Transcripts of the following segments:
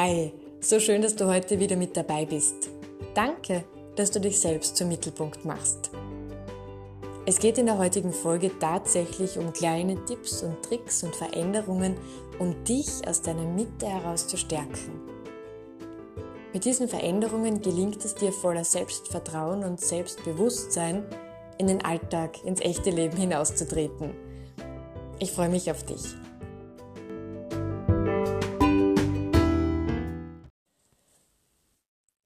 Hi, so schön, dass du heute wieder mit dabei bist. Danke, dass du dich selbst zum Mittelpunkt machst. Es geht in der heutigen Folge tatsächlich um kleine Tipps und Tricks und Veränderungen, um dich aus deiner Mitte heraus zu stärken. Mit diesen Veränderungen gelingt es dir voller Selbstvertrauen und Selbstbewusstsein in den Alltag, ins echte Leben hinauszutreten. Ich freue mich auf dich.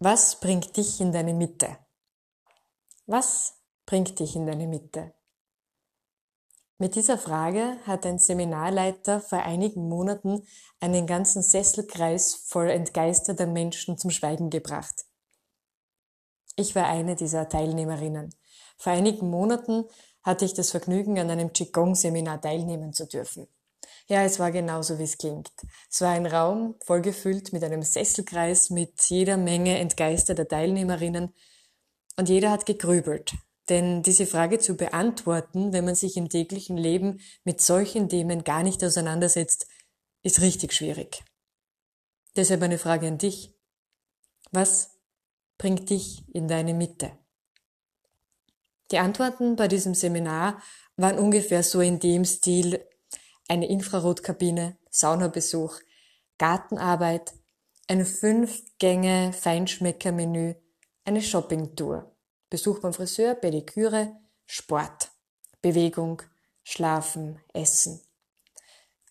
Was bringt dich in deine Mitte? Was bringt dich in deine Mitte? Mit dieser Frage hat ein Seminarleiter vor einigen Monaten einen ganzen Sesselkreis voll entgeisterter Menschen zum Schweigen gebracht. Ich war eine dieser Teilnehmerinnen. Vor einigen Monaten hatte ich das Vergnügen, an einem Qigong-Seminar teilnehmen zu dürfen. Ja, es war genauso, wie es klingt. Es war ein Raum vollgefüllt mit einem Sesselkreis mit jeder Menge entgeisterter Teilnehmerinnen und jeder hat gegrübelt. Denn diese Frage zu beantworten, wenn man sich im täglichen Leben mit solchen Themen gar nicht auseinandersetzt, ist richtig schwierig. Deshalb eine Frage an dich. Was bringt dich in deine Mitte? Die Antworten bei diesem Seminar waren ungefähr so in dem Stil, eine Infrarotkabine, Saunabesuch, Gartenarbeit, ein fünf-Gänge Feinschmeckermenü, eine Shoppingtour, Besuch beim Friseur, Pediküre, Sport, Bewegung, Schlafen, Essen.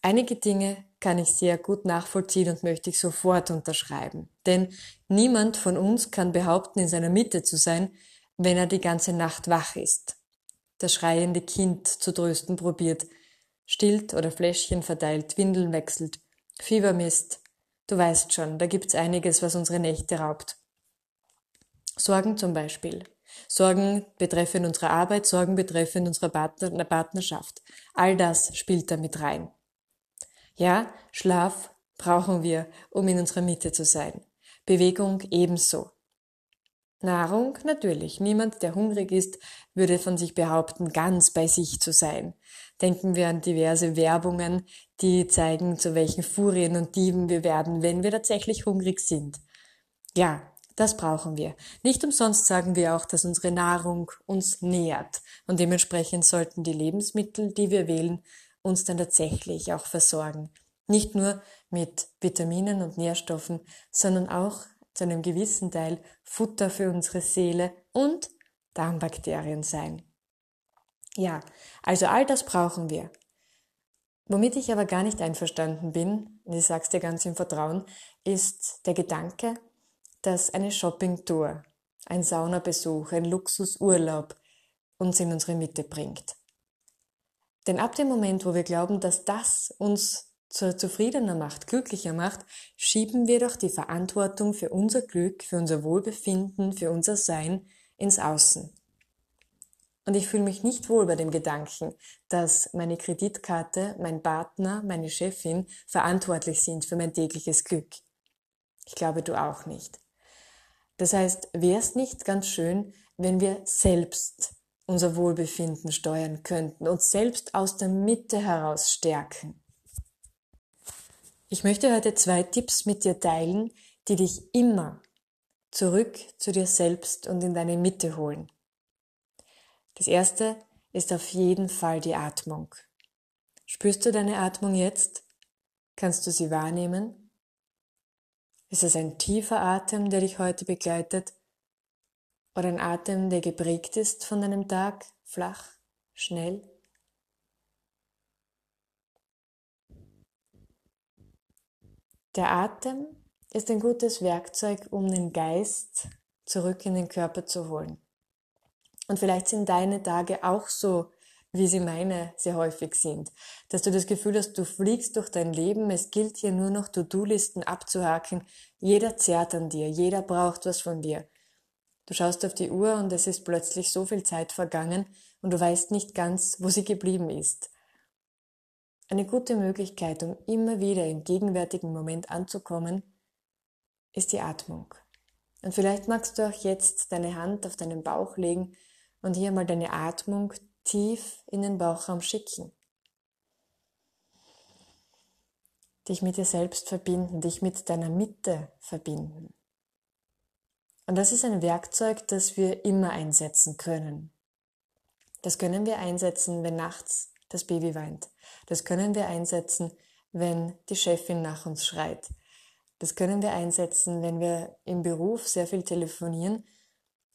Einige Dinge kann ich sehr gut nachvollziehen und möchte ich sofort unterschreiben. Denn niemand von uns kann behaupten, in seiner Mitte zu sein, wenn er die ganze Nacht wach ist. Das schreiende Kind zu trösten probiert, stillt oder Fläschchen verteilt, Windeln wechselt, Fieber misst. Du weißt schon, da gibt's einiges, was unsere Nächte raubt. Sorgen zum Beispiel. Sorgen betreffend unsere Arbeit, Sorgen betreffend unserer Partner Partnerschaft. All das spielt da mit rein. Ja, Schlaf brauchen wir, um in unserer Mitte zu sein. Bewegung ebenso. Nahrung natürlich. Niemand, der hungrig ist, würde von sich behaupten, ganz bei sich zu sein. Denken wir an diverse Werbungen, die zeigen, zu welchen Furien und Dieben wir werden, wenn wir tatsächlich hungrig sind. Ja, das brauchen wir. Nicht umsonst sagen wir auch, dass unsere Nahrung uns nährt. Und dementsprechend sollten die Lebensmittel, die wir wählen, uns dann tatsächlich auch versorgen. Nicht nur mit Vitaminen und Nährstoffen, sondern auch zu einem gewissen Teil Futter für unsere Seele und Darmbakterien sein. Ja, also all das brauchen wir. Womit ich aber gar nicht einverstanden bin, und ich sag's dir ganz im Vertrauen, ist der Gedanke, dass eine Shoppingtour, ein Saunabesuch, ein Luxusurlaub uns in unsere Mitte bringt. Denn ab dem Moment, wo wir glauben, dass das uns zur zufriedener macht, glücklicher macht, schieben wir doch die Verantwortung für unser Glück, für unser Wohlbefinden, für unser Sein ins Außen. Und ich fühle mich nicht wohl bei dem Gedanken, dass meine Kreditkarte, mein Partner, meine Chefin verantwortlich sind für mein tägliches Glück. Ich glaube du auch nicht. Das heißt, wäre es nicht ganz schön, wenn wir selbst unser Wohlbefinden steuern könnten, uns selbst aus der Mitte heraus stärken. Ich möchte heute zwei Tipps mit dir teilen, die dich immer zurück zu dir selbst und in deine Mitte holen. Das erste ist auf jeden Fall die Atmung. Spürst du deine Atmung jetzt? Kannst du sie wahrnehmen? Ist es ein tiefer Atem, der dich heute begleitet? Oder ein Atem, der geprägt ist von deinem Tag, flach, schnell? Der Atem ist ein gutes Werkzeug, um den Geist zurück in den Körper zu holen. Und vielleicht sind deine Tage auch so, wie sie meine sehr häufig sind, dass du das Gefühl hast, du fliegst durch dein Leben, es gilt hier nur noch To-Do-Listen abzuhaken, jeder zerrt an dir, jeder braucht was von dir. Du schaust auf die Uhr und es ist plötzlich so viel Zeit vergangen und du weißt nicht ganz, wo sie geblieben ist. Eine gute Möglichkeit, um immer wieder im gegenwärtigen Moment anzukommen, ist die Atmung. Und vielleicht magst du auch jetzt deine Hand auf deinen Bauch legen und hier mal deine Atmung tief in den Bauchraum schicken. dich mit dir selbst verbinden, dich mit deiner Mitte verbinden. Und das ist ein Werkzeug, das wir immer einsetzen können. Das können wir einsetzen, wenn nachts das Baby weint. Das können wir einsetzen, wenn die Chefin nach uns schreit. Das können wir einsetzen, wenn wir im Beruf sehr viel telefonieren,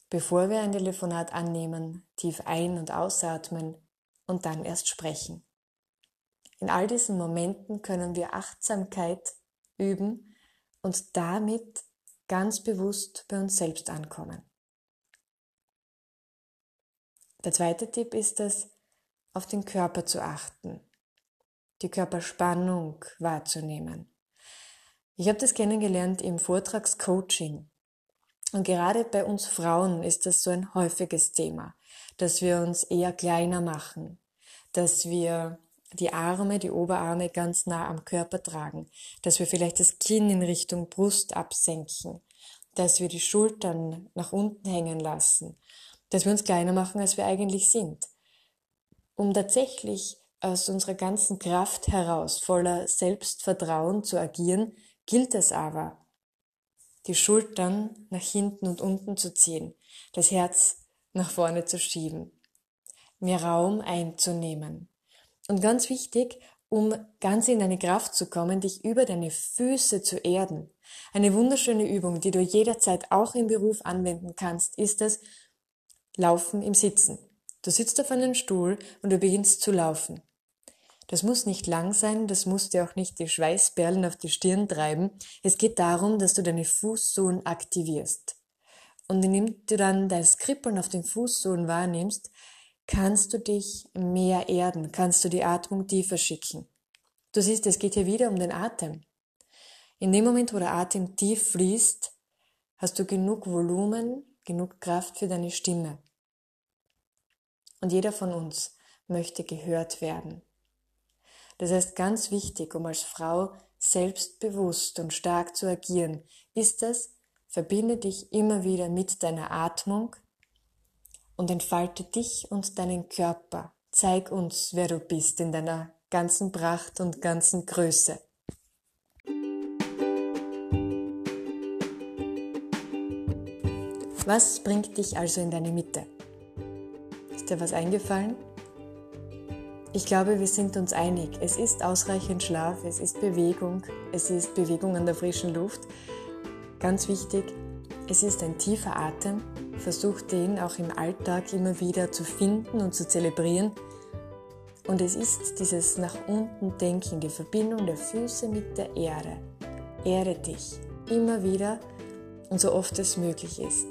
bevor wir ein Telefonat annehmen, tief ein- und ausatmen und dann erst sprechen. In all diesen Momenten können wir Achtsamkeit üben und damit ganz bewusst bei uns selbst ankommen. Der zweite Tipp ist es, auf den Körper zu achten, die Körperspannung wahrzunehmen. Ich habe das kennengelernt im Vortragscoaching. Und gerade bei uns Frauen ist das so ein häufiges Thema, dass wir uns eher kleiner machen, dass wir die Arme, die Oberarme ganz nah am Körper tragen, dass wir vielleicht das Kinn in Richtung Brust absenken, dass wir die Schultern nach unten hängen lassen, dass wir uns kleiner machen, als wir eigentlich sind. Um tatsächlich aus unserer ganzen Kraft heraus, voller Selbstvertrauen zu agieren, gilt es aber, die Schultern nach hinten und unten zu ziehen, das Herz nach vorne zu schieben, mehr Raum einzunehmen, und ganz wichtig, um ganz in deine Kraft zu kommen, dich über deine Füße zu erden. Eine wunderschöne Übung, die du jederzeit auch im Beruf anwenden kannst, ist das Laufen im Sitzen. Du sitzt auf einem Stuhl und du beginnst zu laufen. Das muss nicht lang sein, das muss dir auch nicht die Schweißperlen auf die Stirn treiben. Es geht darum, dass du deine Fußsohlen aktivierst. Und indem du dann das Kribbeln auf den Fußsohlen wahrnimmst, kannst du dich mehr erden, kannst du die Atmung tiefer schicken. Du siehst, es geht hier wieder um den Atem. In dem Moment, wo der Atem tief fließt, hast du genug Volumen, genug Kraft für deine Stimme. Und jeder von uns möchte gehört werden. Das heißt, ganz wichtig, um als Frau selbstbewusst und stark zu agieren, ist es, verbinde dich immer wieder mit deiner Atmung, und entfalte dich und deinen Körper. Zeig uns, wer du bist in deiner ganzen Pracht und ganzen Größe. Was bringt dich also in deine Mitte? Ist dir was eingefallen? Ich glaube, wir sind uns einig. Es ist ausreichend Schlaf, es ist Bewegung, es ist Bewegung an der frischen Luft. Ganz wichtig, es ist ein tiefer Atem. Versuch den auch im Alltag immer wieder zu finden und zu zelebrieren. Und es ist dieses nach unten Denken, die Verbindung der Füße mit der Erde. Erde dich immer wieder und so oft es möglich ist.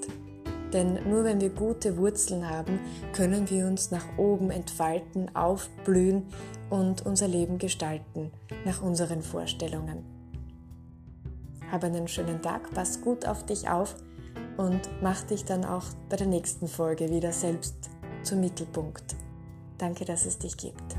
Denn nur wenn wir gute Wurzeln haben, können wir uns nach oben entfalten, aufblühen und unser Leben gestalten nach unseren Vorstellungen. Habe einen schönen Tag, pass gut auf dich auf und mach dich dann auch bei der nächsten Folge wieder selbst zum Mittelpunkt. Danke, dass es dich gibt.